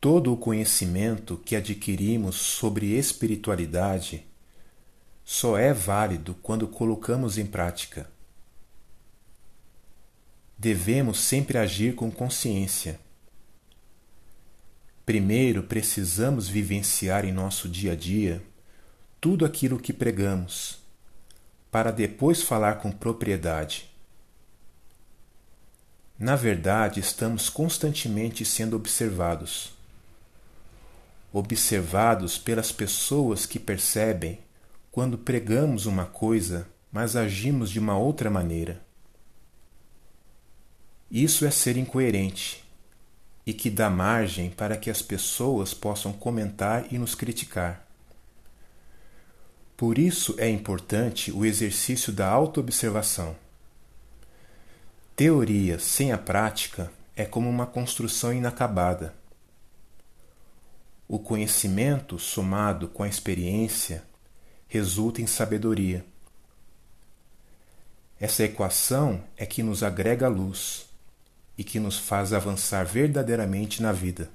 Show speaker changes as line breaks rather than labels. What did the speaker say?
Todo o conhecimento que adquirimos sobre espiritualidade só é válido quando colocamos em prática. Devemos sempre agir com consciência. Primeiro precisamos vivenciar em nosso dia a dia tudo aquilo que pregamos, para depois falar com propriedade. Na verdade, estamos constantemente sendo observados observados pelas pessoas que percebem quando pregamos uma coisa, mas agimos de uma outra maneira. Isso é ser incoerente e que dá margem para que as pessoas possam comentar e nos criticar. Por isso é importante o exercício da autoobservação. Teoria sem a prática é como uma construção inacabada o conhecimento, somado com a experiência, resulta em sabedoria. Essa equação é que nos agrega luz e que nos faz avançar verdadeiramente na vida.